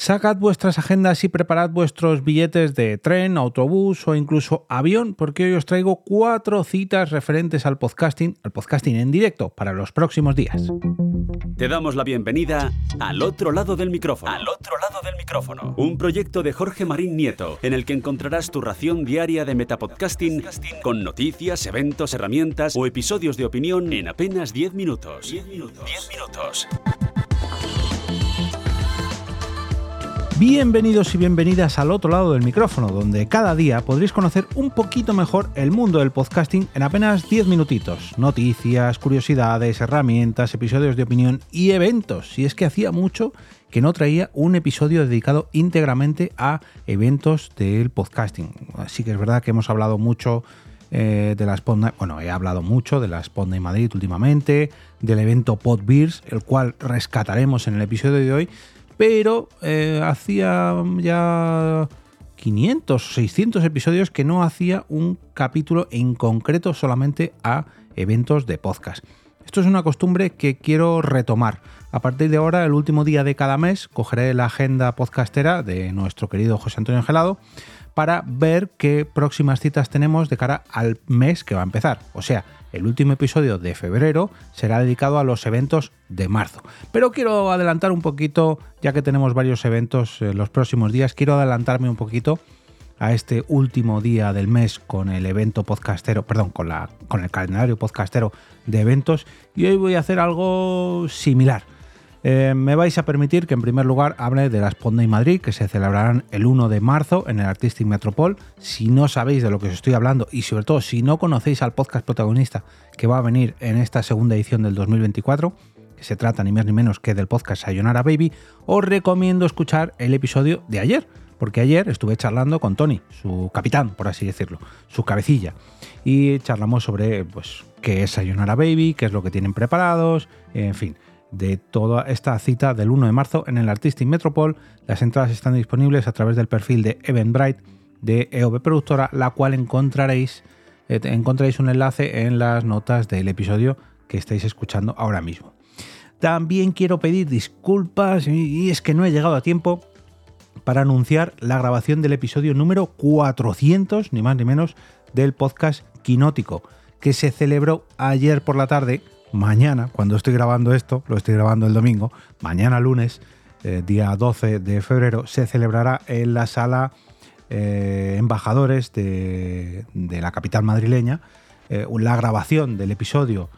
Sacad vuestras agendas y preparad vuestros billetes de tren, autobús o incluso avión, porque hoy os traigo cuatro citas referentes al podcasting, al podcasting en directo para los próximos días. Te damos la bienvenida al otro lado del micrófono. Al otro lado del micrófono. Un proyecto de Jorge Marín Nieto, en el que encontrarás tu ración diaria de metapodcasting con noticias, eventos, herramientas o episodios de opinión en apenas 10 minutos. 10 minutos. 10 minutos. Bienvenidos y bienvenidas al otro lado del micrófono, donde cada día podréis conocer un poquito mejor el mundo del podcasting en apenas 10 minutitos. Noticias, curiosidades, herramientas, episodios de opinión y eventos. Si es que hacía mucho que no traía un episodio dedicado íntegramente a eventos del podcasting. Así que es verdad que hemos hablado mucho eh, de la Sponda, bueno, he hablado mucho de la en Madrid últimamente, del evento Podbeers, el cual rescataremos en el episodio de hoy, pero eh, hacía ya 500, 600 episodios que no hacía un capítulo en concreto solamente a eventos de podcast. Esto es una costumbre que quiero retomar. A partir de ahora, el último día de cada mes, cogeré la agenda podcastera de nuestro querido José Antonio Gelado para ver qué próximas citas tenemos de cara al mes que va a empezar. O sea, el último episodio de febrero será dedicado a los eventos de marzo. Pero quiero adelantar un poquito, ya que tenemos varios eventos en los próximos días, quiero adelantarme un poquito a este último día del mes con el evento podcastero, perdón, con, el calendario podcastero de eventos y hoy voy a hacer algo similar. Eh, me vais a permitir que en primer lugar hable de las Ponday Madrid, que se celebrarán el 1 de marzo en el Artistic Metropol. Si no sabéis de lo que os estoy hablando y sobre todo si no conocéis al podcast protagonista que va a venir en esta segunda edición del 2024, que se trata ni más ni menos que del podcast Sayonara Baby, os recomiendo escuchar el episodio de ayer, porque ayer estuve charlando con Tony, su capitán, por así decirlo, su cabecilla, y charlamos sobre pues qué es Sayonara Baby, qué es lo que tienen preparados, en fin de toda esta cita del 1 de marzo en el Artistic Metropol. Las entradas están disponibles a través del perfil de Eventbrite de EOB Productora, la cual encontraréis, eh, encontraréis un enlace en las notas del episodio que estáis escuchando ahora mismo. También quiero pedir disculpas y es que no he llegado a tiempo para anunciar la grabación del episodio número 400, ni más ni menos, del podcast Quinótico, que se celebró ayer por la tarde mañana, cuando estoy grabando esto, lo estoy grabando el domingo, mañana lunes, eh, día 12 de febrero, se celebrará en la sala eh, Embajadores de, la capital madrileña eh, la grabación del episodio,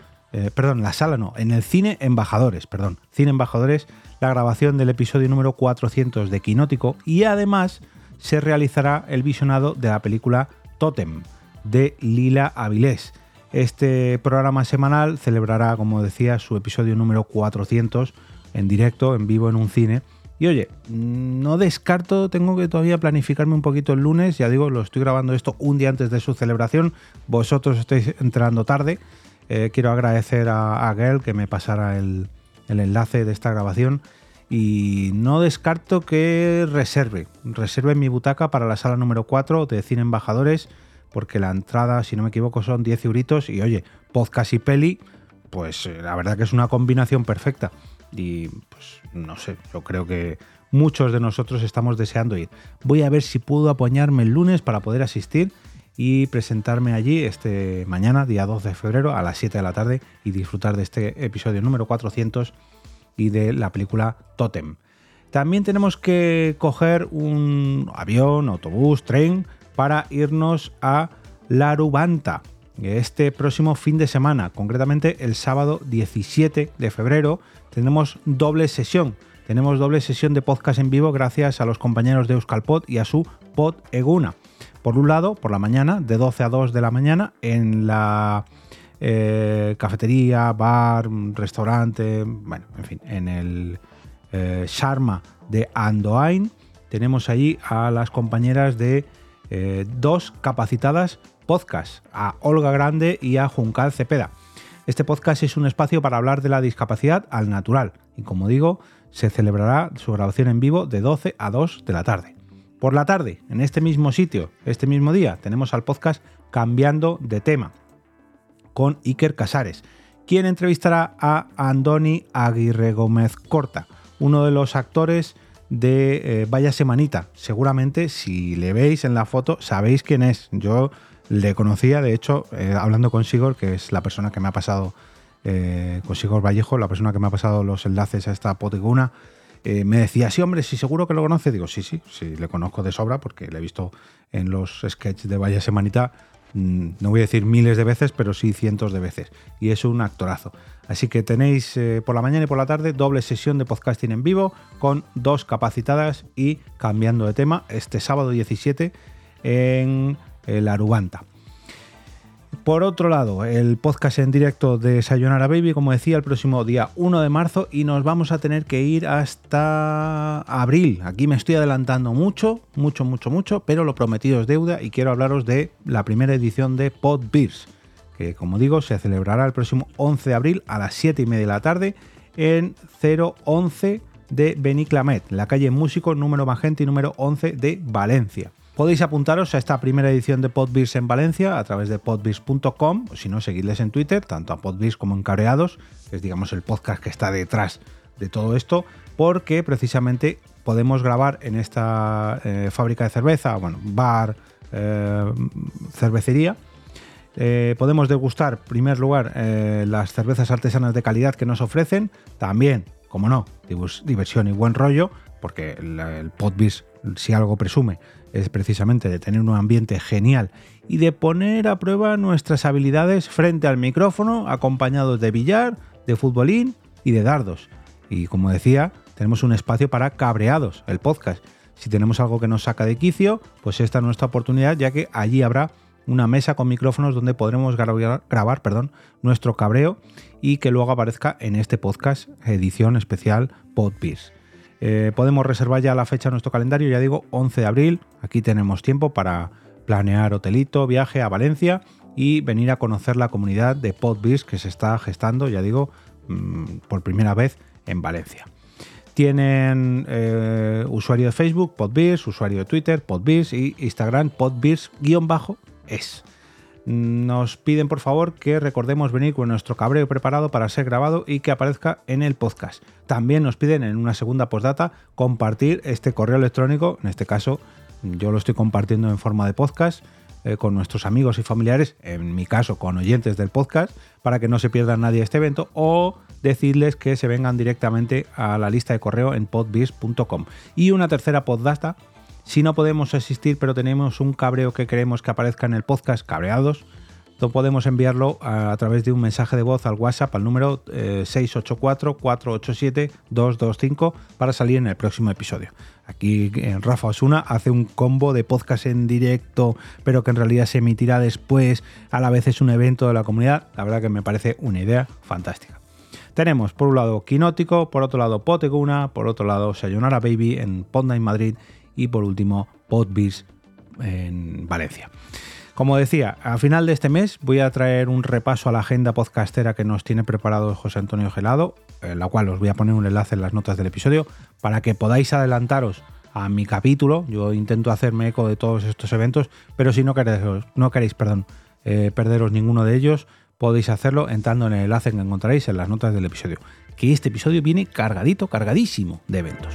perdón, la sala no, en el cine Embajadores, perdón, cine Embajadores, la grabación del episodio número 400 de Quinótico y además se realizará el visionado de la película Totem de Lila Avilés este programa semanal celebrará, como decía, su episodio número 400 en directo, en vivo, en un cine. Y oye, no descarto, tengo que todavía planificarme un poquito el lunes, ya digo, lo estoy grabando esto un día antes de su celebración, vosotros estáis entrando tarde. Eh, quiero agradecer a, a que me pasara el, el enlace de esta grabación y no descarto que reserve, reserve mi butaca para la sala número 4 de Cine Embajadores porque la entrada, si no me equivoco, son 10 euritos y oye, podcast y peli, pues eh, la verdad que es una combinación perfecta. Y pues no sé, yo creo que muchos de nosotros estamos deseando ir. Voy a ver si puedo apoyarme el lunes para poder asistir y presentarme allí este mañana, día 12 de febrero, a las 7 de la tarde y disfrutar de este episodio número 400 y de la película Totem. También tenemos que coger un avión, autobús, tren para irnos a Larubanta este próximo fin de semana, concretamente el sábado 17 de febrero, tenemos doble sesión. Tenemos doble sesión de podcast en vivo gracias a los compañeros de Euskalpod y a su pod Eguna. Por un lado, por la mañana, de 12 a 2 de la mañana, en la eh, cafetería, bar, restaurante, bueno, en fin, en el eh, Sharma de Andoain, tenemos allí a las compañeras de eh, dos capacitadas podcasts, a Olga Grande y a Juncal Cepeda. Este podcast es un espacio para hablar de la discapacidad al natural y como digo, se celebrará su grabación en vivo de 12 a 2 de la tarde. Por la tarde, en este mismo sitio, este mismo día, tenemos al podcast Cambiando de tema con Iker Casares, quien entrevistará a Andoni Aguirre Gómez Corta, uno de los actores de eh, Vaya Semanita. Seguramente si le veis en la foto sabéis quién es. Yo le conocía, de hecho, eh, hablando con Sigor, que es la persona que me ha pasado, eh, con Sigor Vallejo, la persona que me ha pasado los enlaces a esta potiguna, me decía, sí, hombre, sí, seguro que lo conoce. Digo, sí, sí, sí, le conozco de sobra porque le he visto en los sketches de Vaya Semanita Mm, no voy a decir miles de veces, pero sí cientos de veces. Y es un actorazo. Así que tenéis eh, por la mañana y por la tarde doble sesión de podcasting en vivo con dos capacitadas y cambiando de tema este sábado 17 en el Arubanta. Por otro lado, el podcast en directo de Sayonara Baby, como decía, el próximo día 1 de marzo y nos vamos a tener que ir hasta abril. Aquí me estoy adelantando mucho, mucho, mucho, mucho, pero lo prometido es deuda y quiero hablaros de la primera edición de Pod Beers, que como digo se celebrará el próximo 11 de abril a las 7 y media de la tarde en 011 de Beniclamet, la calle Músico número Magente y número 11 de Valencia. Podéis apuntaros a esta primera edición de Podbeers en Valencia a través de podbeers.com, o si no, seguidles en Twitter, tanto a Podbeers como en Cabreados, que es digamos el podcast que está detrás de todo esto, porque precisamente podemos grabar en esta eh, fábrica de cerveza, bueno, bar, eh, cervecería. Eh, podemos degustar, en primer lugar, las cervezas artesanas de calidad que nos ofrecen. También, como no, diversión y buen rollo, porque el, el si algo presume, es precisamente de tener un ambiente genial y de poner a prueba nuestras habilidades frente al micrófono, acompañados de billar, de futbolín y de dardos. Y como decía, tenemos un espacio para cabreados, el podcast. Si tenemos algo que nos saca de quicio, pues esta es nuestra oportunidad, ya que allí habrá una mesa con micrófonos donde podremos grabar, grabar perdón, nuestro cabreo y que luego aparezca en este podcast, edición especial Podbeers. Eh, podemos reservar ya la fecha en nuestro calendario, ya digo, 11 de abril. Aquí tenemos tiempo para planear hotelito, viaje a Valencia y venir a conocer la comunidad de Podbiz que se está gestando, ya digo, mm, por primera vez en Valencia. Tienen eh, usuario de Facebook, Podbiz, usuario de Twitter, Podbiz y Instagram, Podbiz-es. Nos piden por favor que recordemos venir con nuestro cabreo preparado para ser grabado y que aparezca en el podcast. También nos piden en una segunda postdata compartir este correo electrónico, en este caso yo lo estoy compartiendo en forma de podcast eh, con nuestros amigos y familiares, en mi caso con oyentes del podcast, para que no se pierda nadie este evento o decirles que se vengan directamente a la lista de correo en podbiz.com. Y una tercera postdata si no podemos asistir, pero tenemos un cabreo que queremos que aparezca en el podcast cabreados, podemos enviarlo a, través de un mensaje de voz al WhatsApp al número 684-487-225 eh, para salir en el próximo episodio. Aquí eh, Rafa Osuna hace un combo de podcast en directo, pero que en realidad se emitirá después. A la vez es un evento de la comunidad. La verdad que me parece una idea fantástica. Tenemos por un lado Quinótico, por otro lado Poteguna, por otro lado Sayonara Baby en Ponda en Madrid y por último Podbiz en Valencia. Como decía, a final de este mes voy a traer un repaso a la agenda podcastera que nos tiene preparado José Antonio Gelado, en la cual os voy a poner un enlace en las notas del episodio para que podáis adelantaros a mi capítulo. Yo intento hacerme eco de todos estos eventos, pero si no queréis, no queréis eh, perderos ninguno de ellos, podéis hacerlo entrando en el enlace que encontraréis en las notas del episodio. Que este episodio viene cargadito, cargadísimo de eventos.